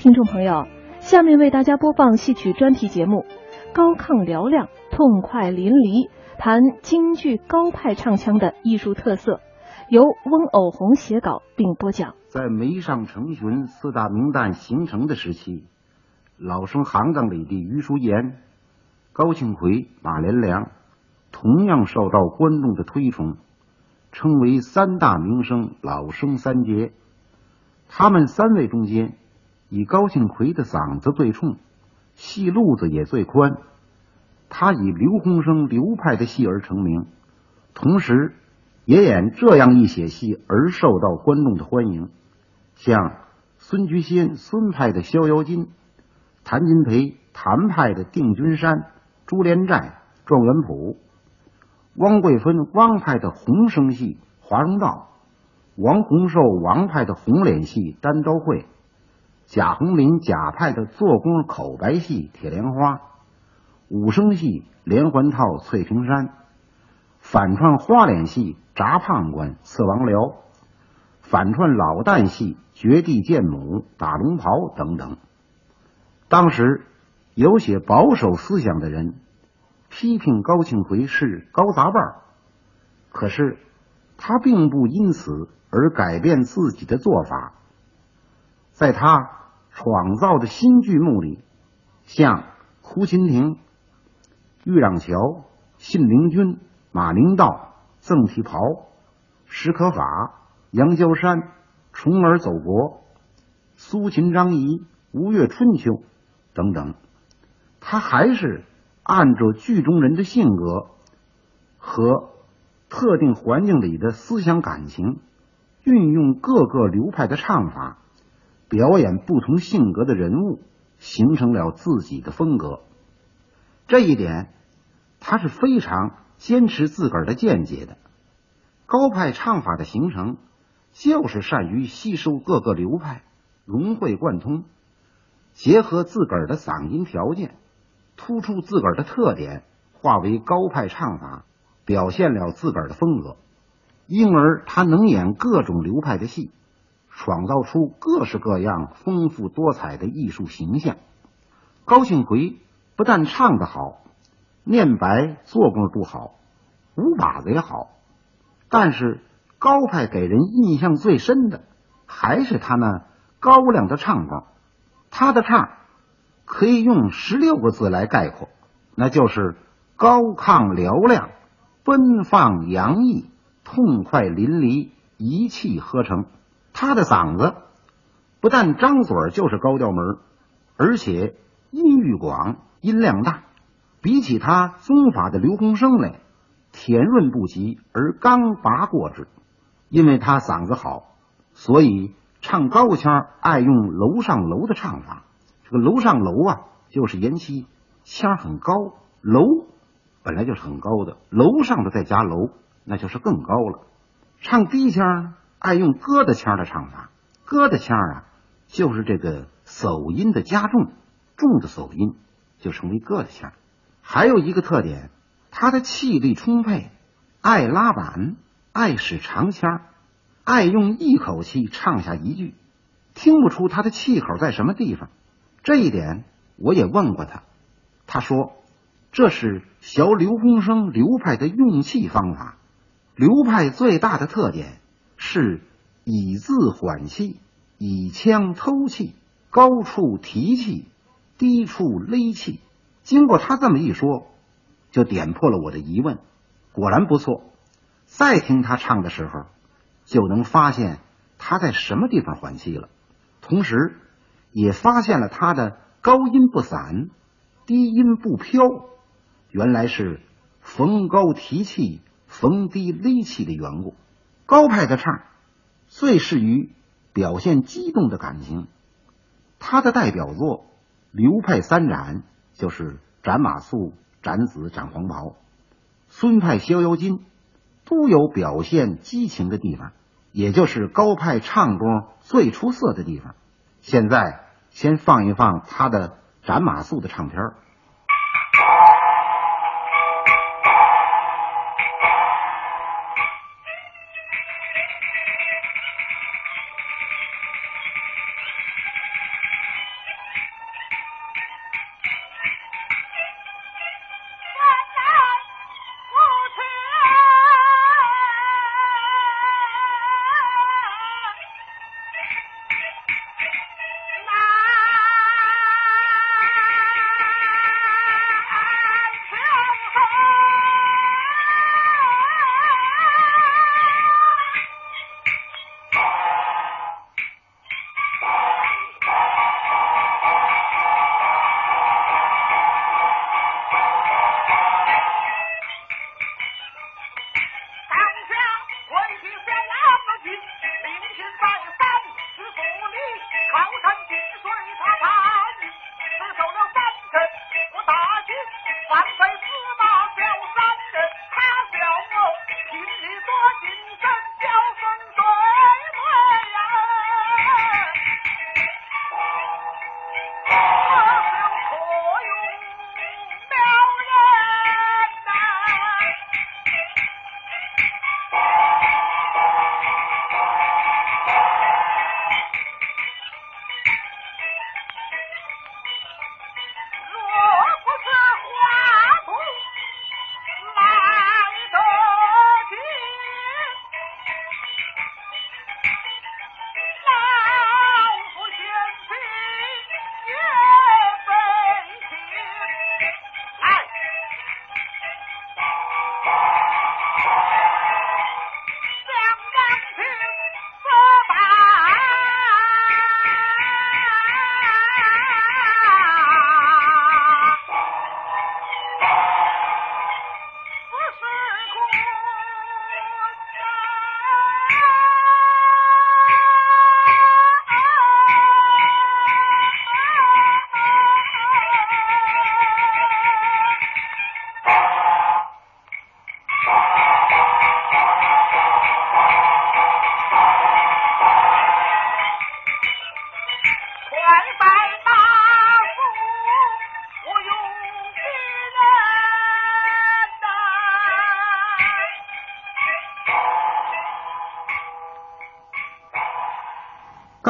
听众朋友，下面为大家播放戏曲专题节目《高亢嘹亮，痛快淋漓》，谈京剧高派唱腔的艺术特色，由翁偶红写稿并播讲。在梅上成群四大名旦形成的时期，老生行当里的余叔岩、高庆奎、马连良，同样受到观众的推崇，称为三大名声老生三杰。他们三位中间，以高庆奎的嗓子最冲，戏路子也最宽。他以刘洪生流派的戏而成名，同时也演这样一些戏而受到观众的欢迎。像孙菊仙孙派的《逍遥津》，谭金培谭派的《定军山》《珠帘寨》《状元谱》，汪桂芬汪派的红声戏《华容道》。王洪寿王派的红脸戏《单刀会》，贾红林贾派的做工口白戏《铁莲花》，武生戏连环套《翠屏山》，反串花脸戏《铡判官刺王僚》，反串老旦戏《绝地见母》《打龙袍》等等。当时有些保守思想的人批评高庆奎是高杂伴，可是他并不因此。而改变自己的做法，在他创造的新剧目里，像胡琴亭、玉让桥、信陵君、马陵道、曾提袍、史可法、杨娇山、重耳走国、苏秦张仪、吴越春秋等等，他还是按照剧中人的性格和特定环境里的思想感情。运用各个流派的唱法，表演不同性格的人物，形成了自己的风格。这一点，他是非常坚持自个儿的见解的。高派唱法的形成，就是善于吸收各个流派，融会贯通，结合自个儿的嗓音条件，突出自个儿的特点，化为高派唱法，表现了自个儿的风格。因而他能演各种流派的戏，创造出各式各样丰富多彩的艺术形象。高庆奎不但唱得好，念白做工都好，舞把子也好。但是高派给人印象最深的，还是他那高亮的唱功。他的唱可以用十六个字来概括，那就是高亢嘹亮，奔放洋溢。痛快淋漓，一气呵成。他的嗓子不但张嘴就是高调门，而且音域广，音量大。比起他宗法的刘洪生来，甜润不及，而刚拔过之。因为他嗓子好，所以唱高腔爱用楼上楼的唱法。这个楼上楼啊，就是延期腔很高，楼本来就是很高的，楼上的再加楼。那就是更高了。唱低腔爱用疙瘩腔的唱法，疙瘩腔啊，就是这个手音的加重，重的手音就成为疙瘩腔。还有一个特点，他的气力充沛，爱拉板，爱使长腔，爱用一口气唱下一句，听不出他的气口在什么地方。这一点我也问过他，他说这是学刘洪生流派的用气方法。流派最大的特点是以字缓气，以腔偷气，高处提气，低处勒气。经过他这么一说，就点破了我的疑问。果然不错。再听他唱的时候，就能发现他在什么地方缓气了，同时也发现了他的高音不散，低音不飘，原来是逢高提气。逢低勒气的缘故，高派的唱最适于表现激动的感情。他的代表作流派三斩就是斩马谡、斩子、斩黄袍；孙派逍遥津都有表现激情的地方，也就是高派唱功最出色的地方。现在先放一放他的斩马谡的唱片。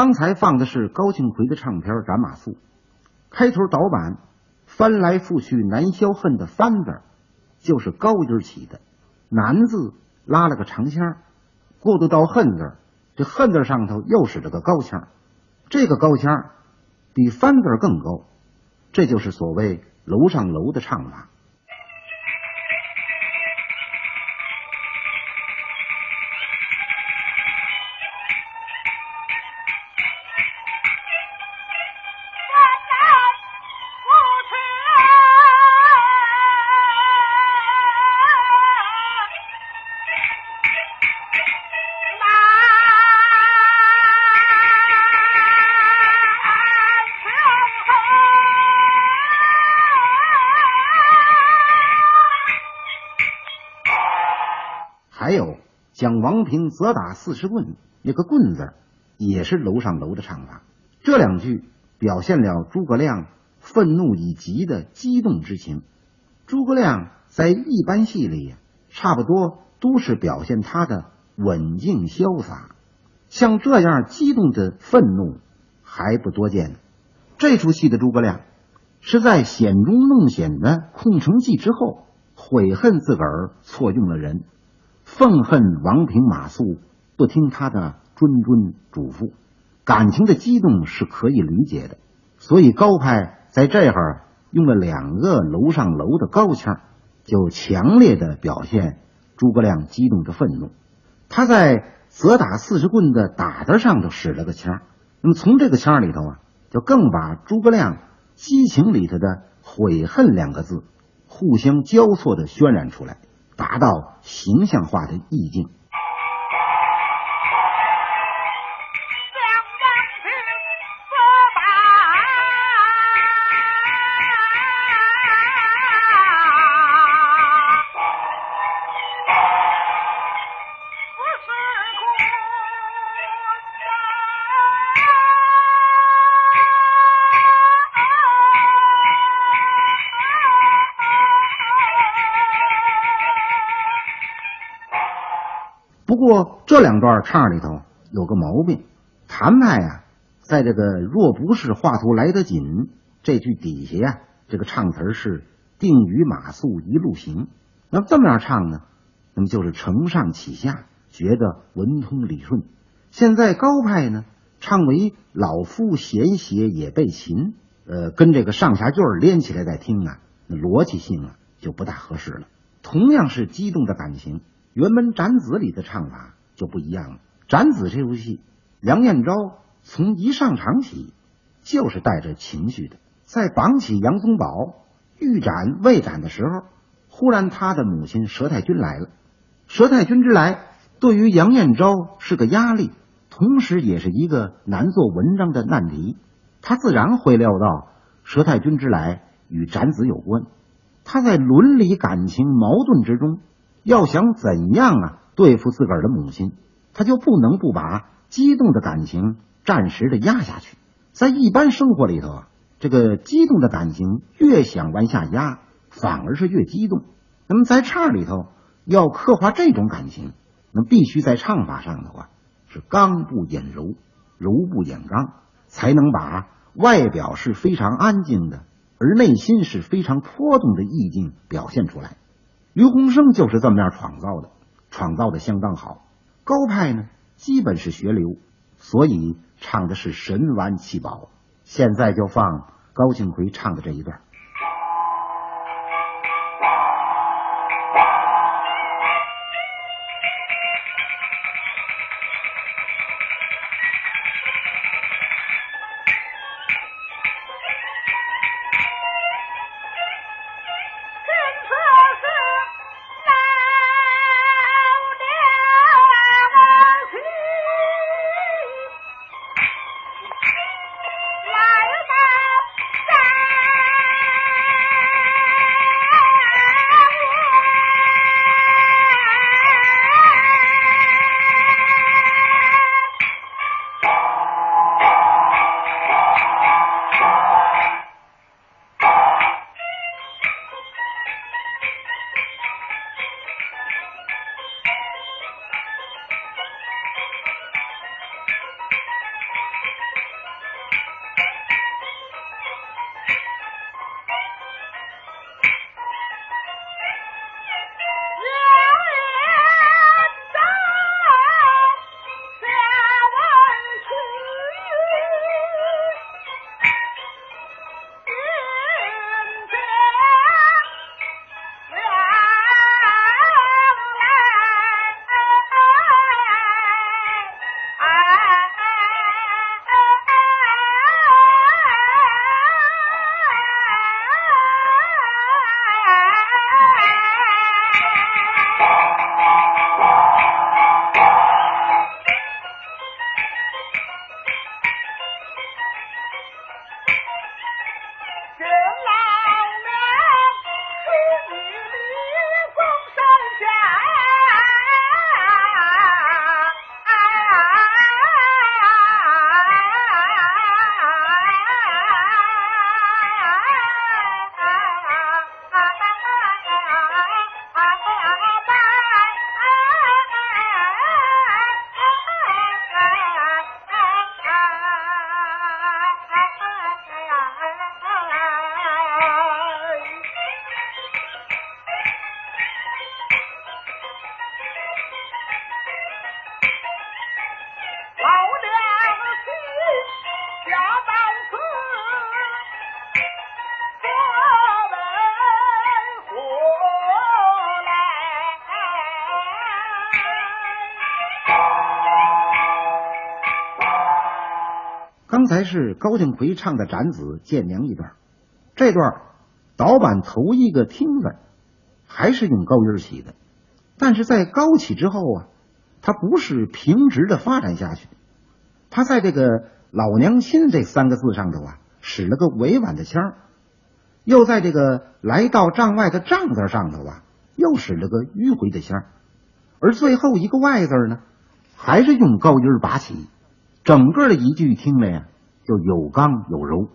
刚才放的是高庆奎的唱片《斩马谡》，开头导板“翻来覆去难消恨”的“翻”字就是高音起的，“难”字拉了个长腔，过渡到“恨”字，这“恨”字上头又使了个高腔，这个高腔比“翻”字更高，这就是所谓“楼上楼”的唱法。将王平责打四十棍，那个“棍”字也是楼上楼的唱法。这两句表现了诸葛亮愤怒以极的激动之情。诸葛亮在一般戏里，差不多都是表现他的稳静潇洒，像这样激动的愤怒还不多见。这出戏的诸葛亮是在险中弄险的空城计之后，悔恨自个儿错用了人。愤恨王平马谡不听他的谆谆嘱咐，感情的激动是可以理解的。所以高派在这儿用了两个楼上楼的高腔，就强烈的表现诸葛亮激动的愤怒。他在责打四十棍的打的上头使了个腔，那么从这个腔里头啊，就更把诸葛亮激情里头的悔恨两个字互相交错的渲染出来。达到形象化的意境。不过这两段唱里头有个毛病，谭派啊，在这个“若不是画图来得紧”这句底下呀，这个唱词是“定于马谡一路行”。那么这么样唱呢？那么就是承上启下，觉得文通理顺。现在高派呢，唱为“老夫闲写也被擒”，呃，跟这个上下句连起来再听啊，逻辑性啊就不大合适了。同样是激动的感情。原本《斩子》里的唱法就不一样了。《斩子》这出戏，杨彦昭从一上场起就是带着情绪的。在绑起杨宗保欲斩未斩的时候，忽然他的母亲佘太君来了。佘太君之来，对于杨彦昭是个压力，同时也是一个难做文章的难题。他自然会料到佘太君之来与展子有关。他在伦理感情矛盾之中，要想怎样啊对付自个儿的母亲，他就不能不把激动的感情暂时的压下去。在一般生活里头啊，这个激动的感情越想往下压，反而是越激动。那么在唱里头要刻画这种感情，那必须在唱法上的话是刚不掩柔，柔不掩刚，才能把外表是非常安静的。而内心是非常波动的意境表现出来，刘洪生就是这么样创造的，创造的相当好。高派呢，基本是学流，所以唱的是神完气饱。现在就放高庆奎唱的这一段。才是高庆奎唱的《展子·见娘》一段，这段导板头一个听字还是用高音起的，但是在高起之后啊，它不是平直的发展下去，它在这个“老娘亲”这三个字上头啊，使了个委婉的腔又在这个“来到帐外”的“帐”字上头啊，又使了个迂回的腔而最后一个“外”字呢，还是用高音拔起。整个的一句听了呀，就有刚有柔。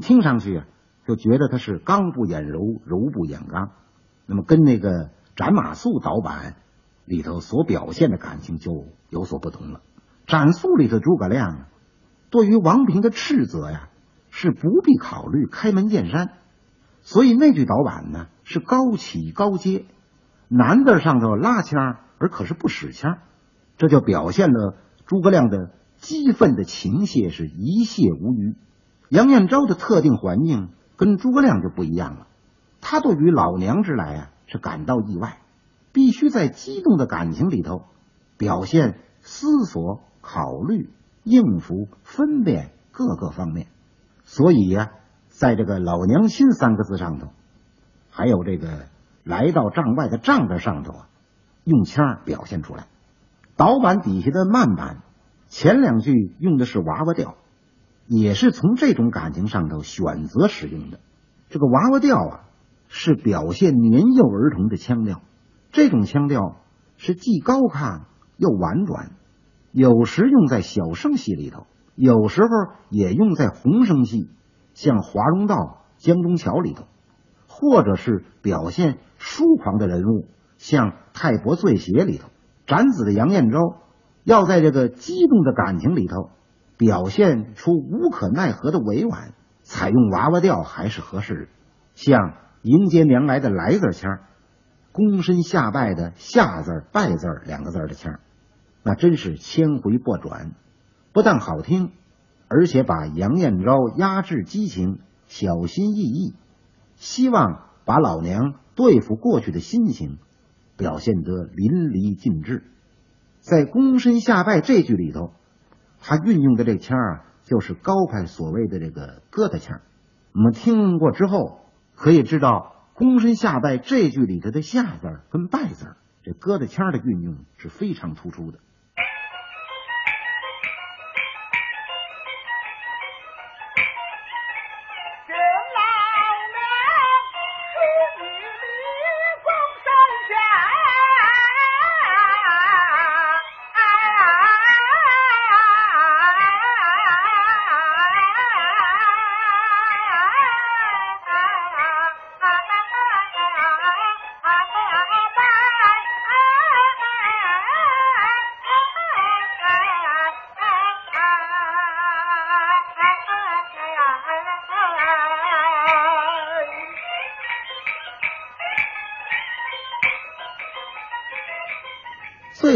听上去啊，就觉得他是刚不掩柔，柔不掩刚，那么跟那个斩马谡导板里头所表现的感情就有所不同了。斩素里的诸葛亮对于王平的斥责呀，是不必考虑开门见山，所以那句导板呢是高起高阶，男字上头拉腔，而可是不使腔，这就表现了诸葛亮的激愤的情切是一泻无余。杨彦昭的特定环境跟诸葛亮就不一样了，他对于老娘之来啊是感到意外，必须在激动的感情里头表现思索、考虑、应付、分辨各个方面。所以呀，在这个“老娘亲”三个字上头，还有这个来到帐外的“帐”字上头啊，用腔表现出来。导板底下的慢板，前两句用的是娃娃调。也是从这种感情上头选择使用的。这个娃娃调啊，是表现年幼儿童的腔调。这种腔调是既高亢又婉转，有时用在小生戏里头，有时候也用在红声戏，像华容道、江中桥里头，或者是表现疏狂的人物，像太伯醉写里头。斩子的杨彦昭要在这个激动的感情里头。表现出无可奈何的委婉，采用娃娃调还是合适。像迎接娘来的来字腔，躬身下拜的下字拜字两个字的腔，那真是千回拨转，不但好听，而且把杨彦昭压制激情、小心翼翼，希望把老娘对付过去的心情表现得淋漓尽致。在躬身下拜这句里头。他运用的这腔啊，就是高派所谓的这个疙瘩腔。我们听过之后，可以知道“躬身下拜”这句里头的“下”字跟“拜”字，这疙瘩腔的运用是非常突出的。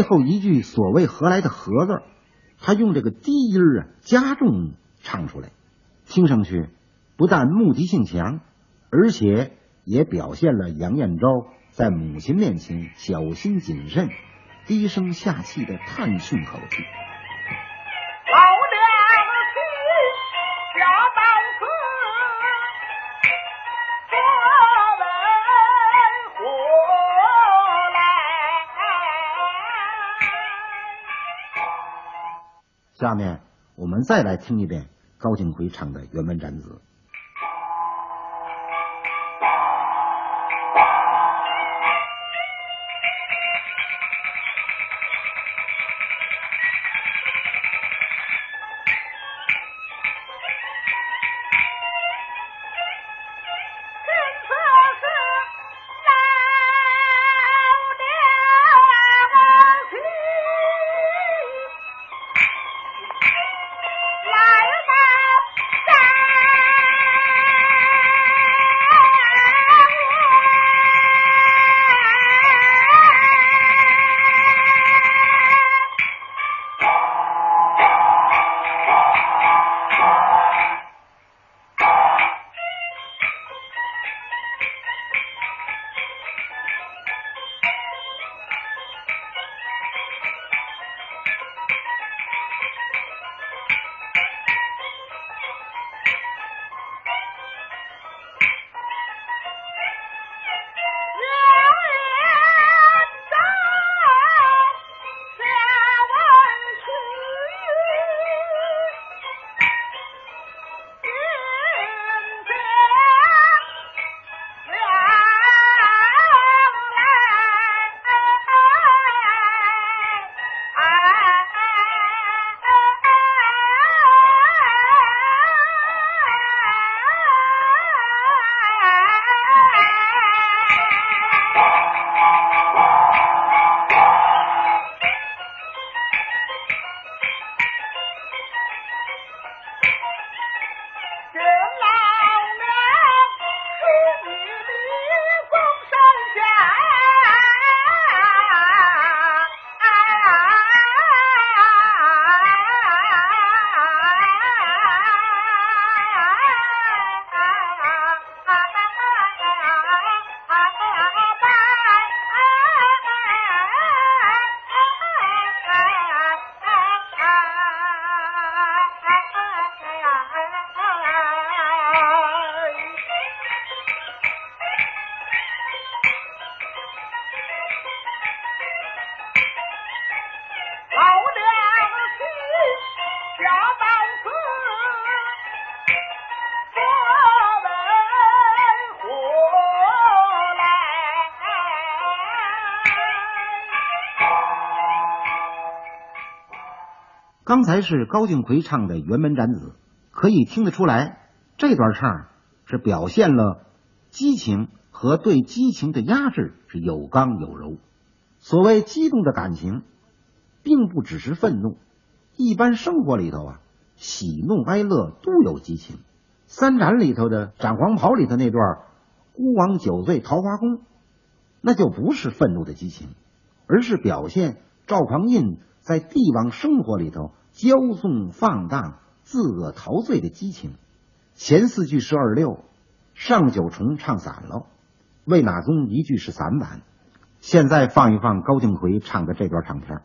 后一句所谓何来的何字，他用这个低音啊加重唱出来，听上去不但目的性强，而且也表现了杨彦昭在母亲面前小心谨慎、低声下气的叹气口气。下面我们再来听一遍高景奎唱的原文斩子。才是高敬奎唱的《辕门斩子》，可以听得出来，这段唱是表现了激情和对激情的压制，是有刚有柔。所谓激动的感情，并不只是愤怒，一般生活里头啊，喜怒哀乐都有激情。三斩里头的斩黄袍里头那段“孤王酒醉桃花宫”，那就不是愤怒的激情，而是表现赵匡胤。在帝王生活里头骄纵放荡、自恶陶醉的激情，前四句是二六，上九重唱散了，魏纳宗一句是散板。现在放一放高敬奎唱的这段唱片。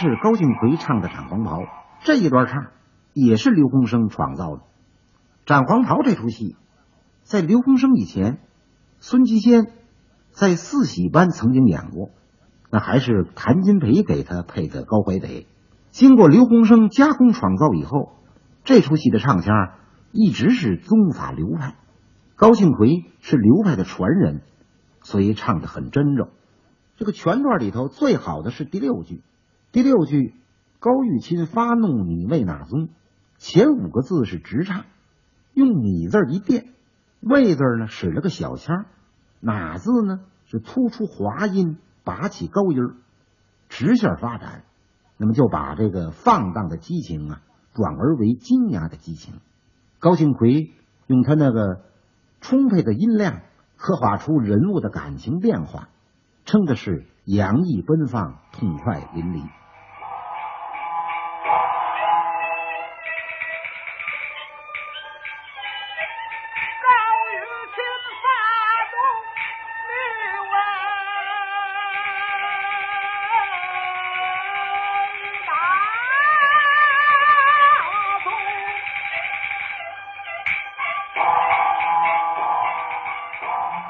是高敬奎唱的《斩黄袍》这一段唱，也是刘洪生创造的。《斩黄袍》这出戏，在刘洪生以前，孙继先在四喜班曾经演过，那还是谭金培给他配的高怀北。经过刘洪生加工创造以后，这出戏的唱腔一直是宗法流派。高敬奎是流派的传人，所以唱的很真正。这个全段里头最好的是第六句。第六句，高玉清发怒，你为哪宗？前五个字是直唱，用你字一变，魏字呢使了个小腔，哪字呢是突出滑音，拔起高音，直线发展，那么就把这个放荡的激情啊转而为惊讶的激情。高庆奎用他那个充沛的音量，刻画出人物的感情变化，称的是洋溢奔放，痛快淋漓。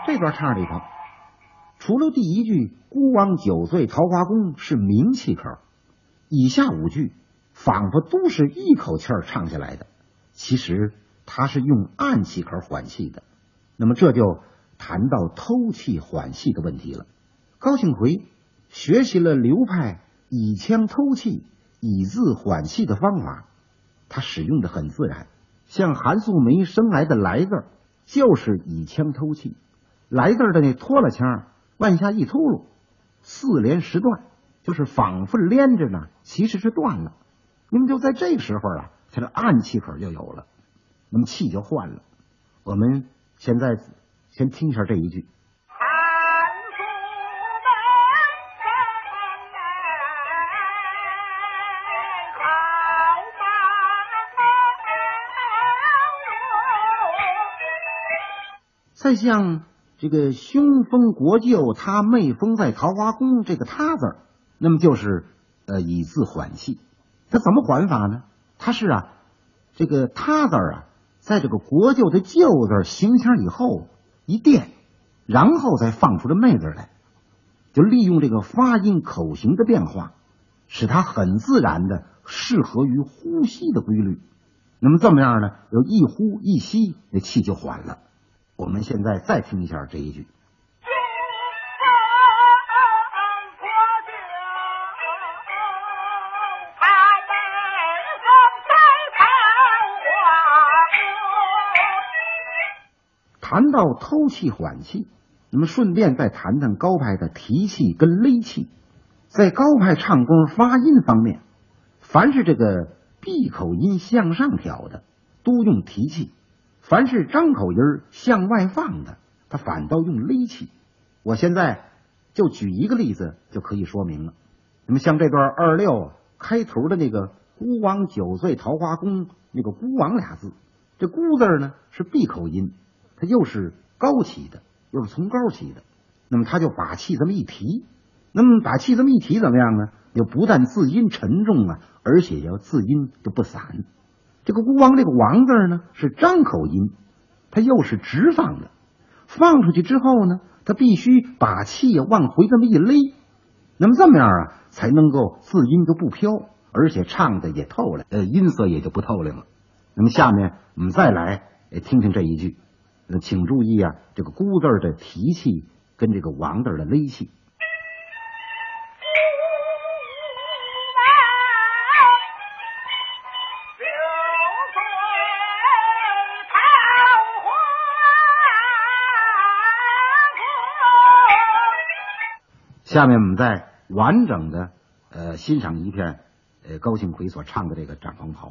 这段唱里头，除了第一句“孤王酒醉桃花宫”是明气口，以下五句仿佛都是一口气儿唱下来的。其实他是用暗气口缓气的。那么这就谈到偷气缓气的问题了。高庆奎学习了流派以腔偷气、以字缓气的方法，他使用的很自然。像韩素梅生来的“来”字，就是以腔偷气。来字的那拖了腔，往下一秃噜，四连十断，就是仿佛连着呢，其实是断了。那么就在这个时候啊，他的暗气口就有了，那么气就换了。我们现在先听一下这一句。再像。这个凶封国舅，他妹封在桃花宫，这个他字儿，那么就是呃以字缓气。他怎么缓法呢？他是啊，这个他字儿啊，在这个国舅的舅字形腔以后一垫，然后再放出这妹字来，就利用这个发音口型的变化，使它很自然的适合于呼吸的规律。那么这么样呢，有一呼一吸，那气就缓了。我们现在再听一下这一句。谈到偷气缓气，那么顺便再谈谈高派的提气跟勒气。在高派唱功发音方面，凡是这个闭口音向上挑的，都用提气。凡是张口音向外放的，他反倒用勒气。我现在就举一个例子就可以说明了。那么像这段二六开头的那个“孤王九岁桃花宫”，那个“孤王”俩字，这“孤”字呢是闭口音，它又是高起的，又是从高起的。那么他就把气这么一提，那么把气这么一提怎么样呢？就不但字音沉重啊，而且要字音就不散。这个“孤王”这个“王”字呢是张口音，它又是直放的。放出去之后呢，它必须把气往回这么一勒，那么这么样啊，才能够字音就不飘，而且唱的也透了，呃，音色也就不透灵了。那么下面我们再来听听这一句，请注意啊，这个“孤”字的提气跟这个“王”字的勒气。下面我们再完整的呃欣赏一遍呃高庆奎所唱的这个《战狂袍》。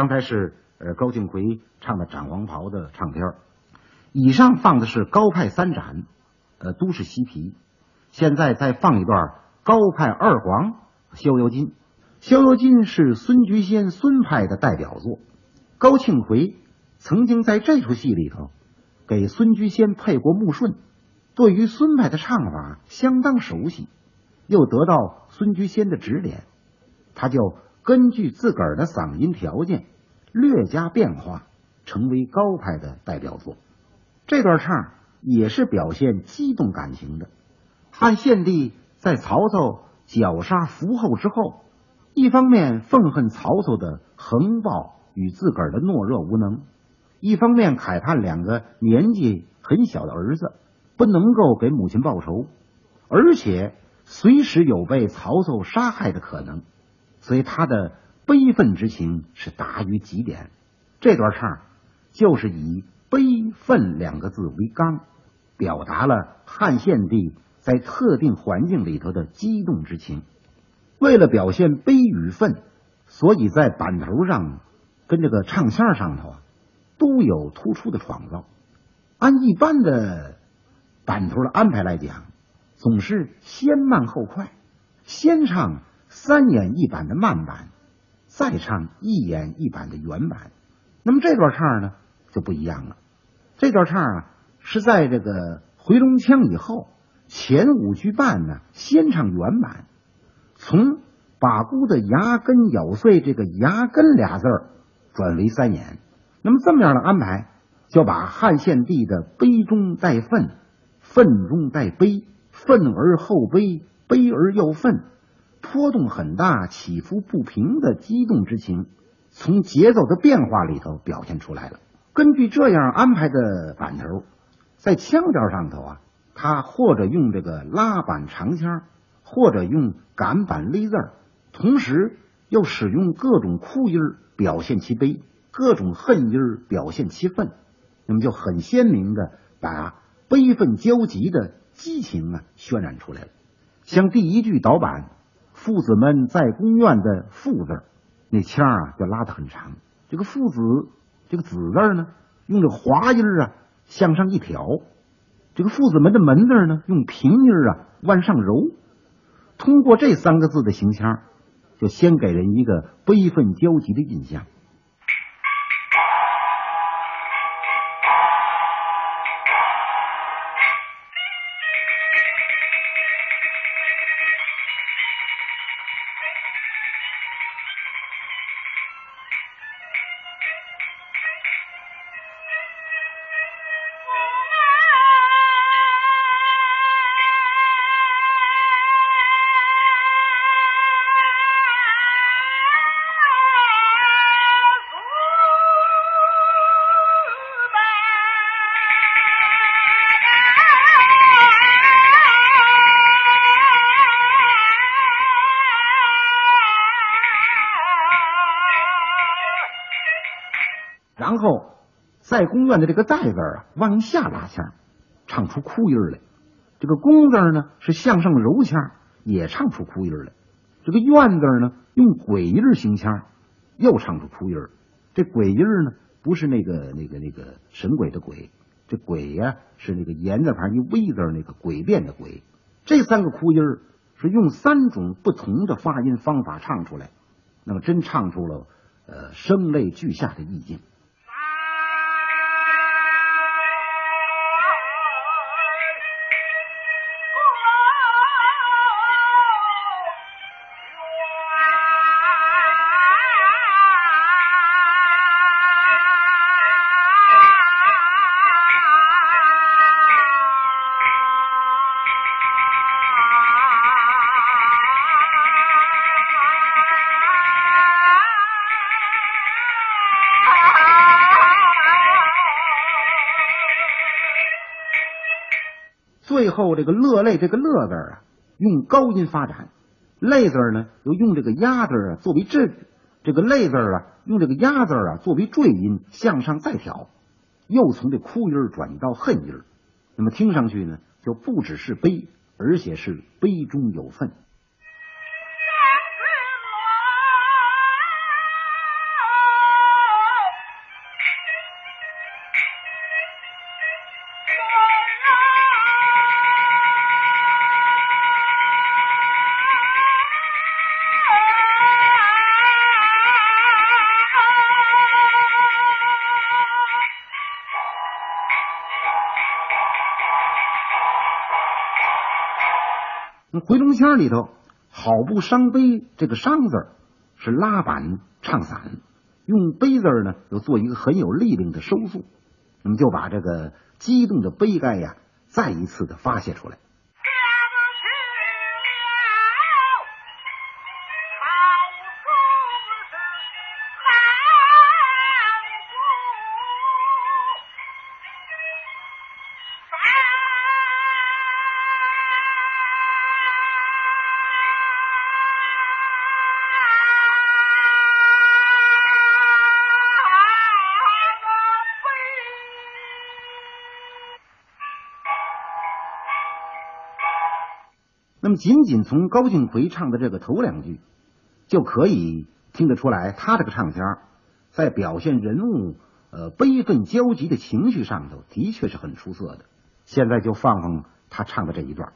刚才是呃高庆奎唱的《斩黄袍》的唱片以上放的是高派三斩，呃都市西皮。现在再放一段高派二黄《逍遥津》。《逍遥津》是孙菊仙孙派的代表作，高庆奎曾经在这出戏里头给孙菊仙配过穆顺，对于孙派的唱法相当熟悉，又得到孙菊仙的指点，他就。根据自个儿的嗓音条件，略加变化，成为高派的代表作。这段唱也是表现激动感情的。汉献帝在曹操绞杀伏后之后，一方面愤恨曹操的横暴与自个儿的懦弱无能，一方面慨叹两个年纪很小的儿子不能够给母亲报仇，而且随时有被曹操杀害的可能。所以他的悲愤之情是达于极点。这段唱就是以悲愤两个字为纲，表达了汉献帝在特定环境里头的激动之情。为了表现悲与愤，所以在板头上跟这个唱腔上头啊，都有突出的创造。按一般的板头的安排来讲，总是先慢后快，先唱三演一板的慢板，再唱一演一板的原版。那么这段唱呢就不一样了，这段唱啊是在这个回龙腔以后，前五句半呢先唱原版，从把姑的牙根咬碎这个牙根俩字儿转为三演。那么这么样的安排，就把汉献帝的悲中带愤，愤中带悲，愤而后悲，悲而又愤，波动很大、起伏不平的激动之情。从节奏的变化里头表现出来了。根据这样安排的板头，在腔调上头啊，他或者用这个拉板长腔，或者用赶板勒字儿，同时又使用各种哭音表现其悲，各种恨音表现其愤，那么就很鲜明的把悲愤交集的激情啊渲染出来了。像第一句导板“父子们在宫院”的“父”字。那腔啊，就拉得很长。这个父子，这个子字呢，用这滑音啊向上一挑；这个父子们的门字呢，用平音啊往上揉。通过这三个字的行腔，就先给人一个悲愤交集的印象。然后在宫院的这个带字啊，往下拉腔，唱出哭音来。这个宫字呢是向上揉腔，也唱出哭音来。这个院字呢用鬼音行腔，又唱出哭音。这鬼音呢不是那个那个那个神鬼的鬼，这鬼呀是那个言字旁一 v 字那个诡辩的鬼。这三个哭音是用三种不同的发音方法唱出来，那么真唱出了呃声泪俱下的意境。后这个乐泪这个乐字啊，用高音发展；泪字呢，又用这个压字啊作为这这个泪字啊，用这个压字啊作为坠音向上再挑，又从这哭音转到恨音，那么听上去呢，就不只是悲，而且是悲中有愤。回龙腔里头，好不伤悲这个伤字是拉板唱散，用悲字呢又做一个很有力量的收束，那么就把这个激动的悲哀呀再一次的发泄出来。仅仅从高庆奎唱的这个头两句，就可以听得出来，他这个唱腔在表现人物呃悲愤焦急的情绪上头，的确是很出色的。现在就放放他唱的这一段。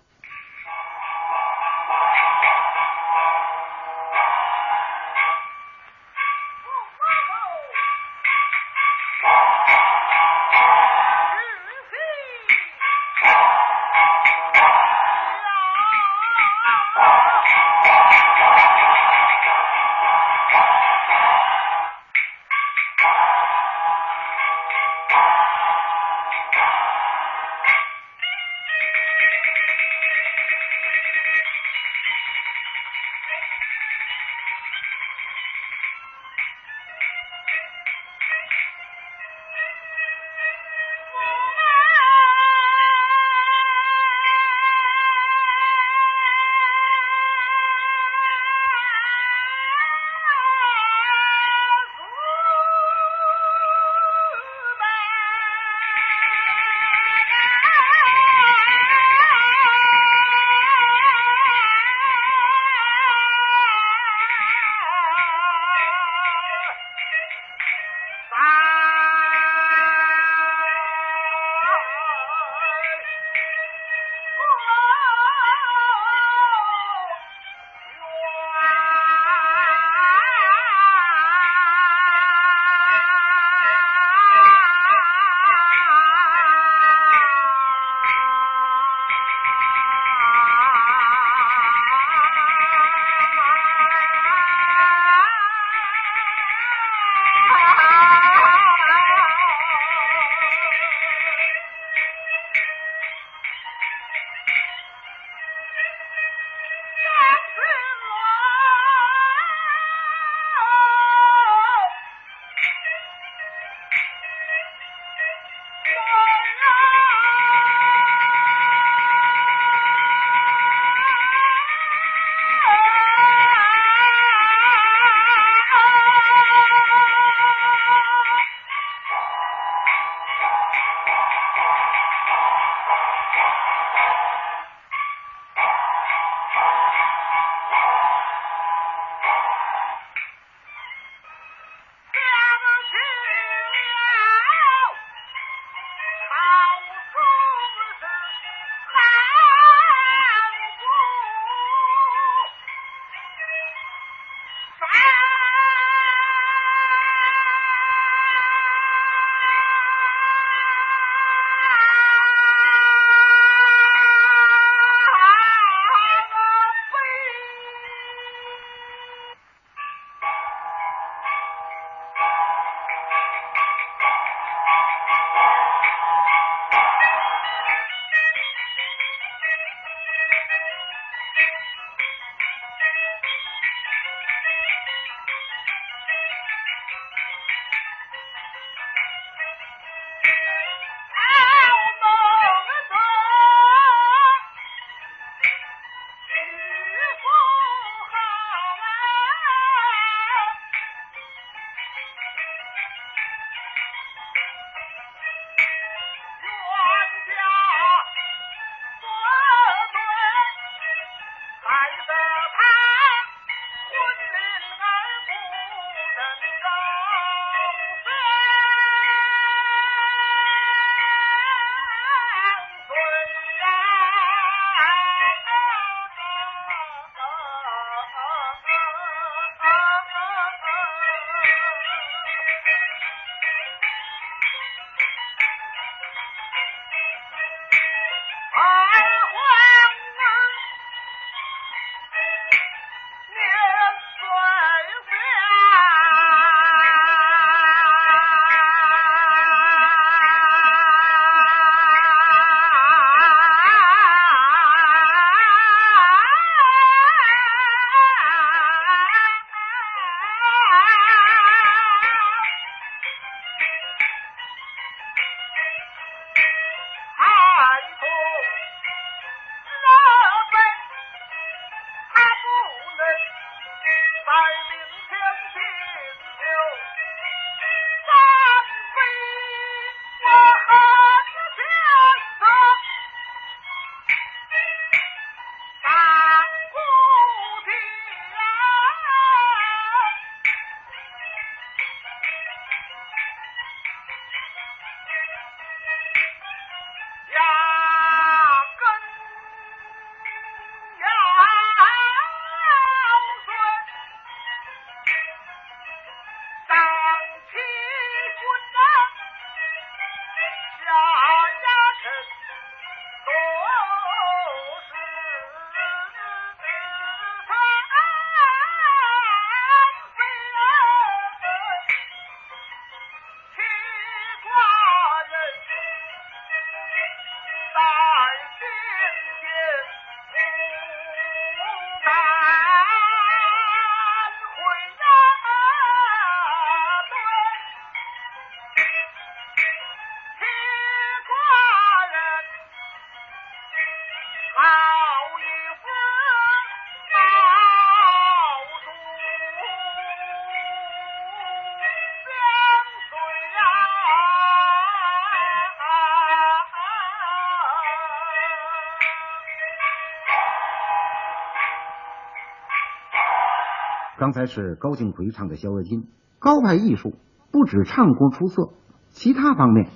刚才是高庆奎唱的《逍遥津》，高派艺术不止唱功出色，其他方面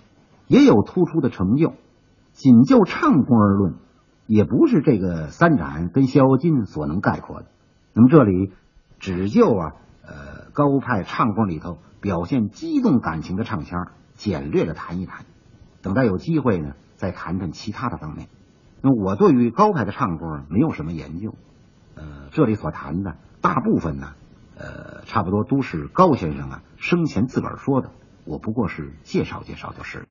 也有突出的成就。仅就唱功而论，也不是这个三展跟《逍遥津》所能概括的。那么这里只就啊，呃，高派唱功里头表现激动感情的唱腔，简略的谈一谈。等待有机会呢，再谈谈其他的方面。那我对于高派的唱功没有什么研究，呃，这里所谈的大部分呢，差不多都是高先生啊生前自个儿说的，我不过是介绍介绍就是。